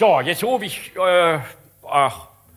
So, jetzt rufe ich, äh, ach,